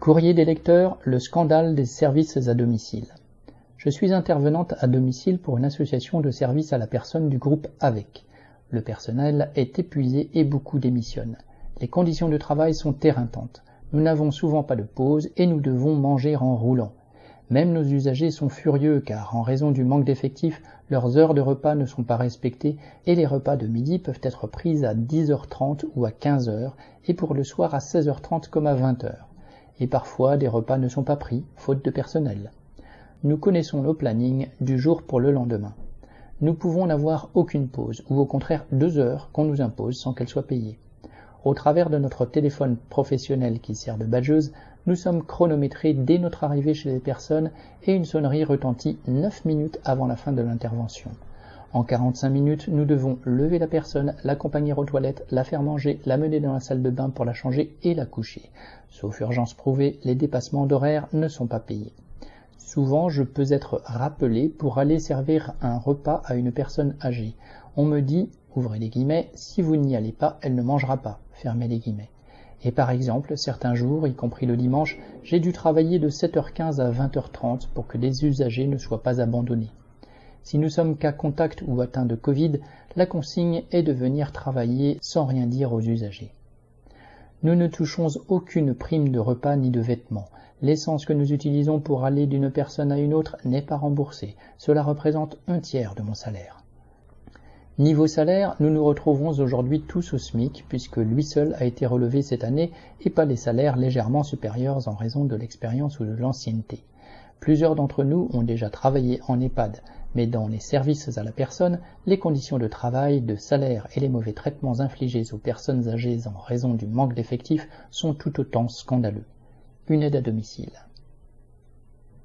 Courrier des lecteurs, le scandale des services à domicile. Je suis intervenante à domicile pour une association de services à la personne du groupe AVEC. Le personnel est épuisé et beaucoup démissionnent. Les conditions de travail sont éreintantes. Nous n'avons souvent pas de pause et nous devons manger en roulant. Même nos usagers sont furieux car, en raison du manque d'effectifs, leurs heures de repas ne sont pas respectées et les repas de midi peuvent être pris à 10h30 ou à 15h et pour le soir à 16h30 comme à 20h et parfois des repas ne sont pas pris, faute de personnel. Nous connaissons nos plannings du jour pour le lendemain. Nous pouvons n'avoir aucune pause, ou au contraire deux heures qu'on nous impose sans qu'elles soient payées. Au travers de notre téléphone professionnel qui sert de badgeuse, nous sommes chronométrés dès notre arrivée chez les personnes et une sonnerie retentit 9 minutes avant la fin de l'intervention. En 45 minutes, nous devons lever la personne, l'accompagner aux toilettes, la faire manger, la mener dans la salle de bain pour la changer et la coucher. Sauf urgence prouvée, les dépassements d'horaire ne sont pas payés. Souvent, je peux être rappelé pour aller servir un repas à une personne âgée. On me dit, ouvrez les guillemets, si vous n'y allez pas, elle ne mangera pas, fermez les guillemets. Et par exemple, certains jours, y compris le dimanche, j'ai dû travailler de 7h15 à 20h30 pour que les usagers ne soient pas abandonnés. Si nous sommes cas contact ou atteints de Covid, la consigne est de venir travailler sans rien dire aux usagers. Nous ne touchons aucune prime de repas ni de vêtements. L'essence que nous utilisons pour aller d'une personne à une autre n'est pas remboursée. Cela représente un tiers de mon salaire. Niveau salaire, nous nous retrouvons aujourd'hui tous au SMIC puisque lui seul a été relevé cette année et pas les salaires légèrement supérieurs en raison de l'expérience ou de l'ancienneté. Plusieurs d'entre nous ont déjà travaillé en EHPAD, mais dans les services à la personne, les conditions de travail, de salaire et les mauvais traitements infligés aux personnes âgées en raison du manque d'effectifs sont tout autant scandaleux. Une aide à domicile.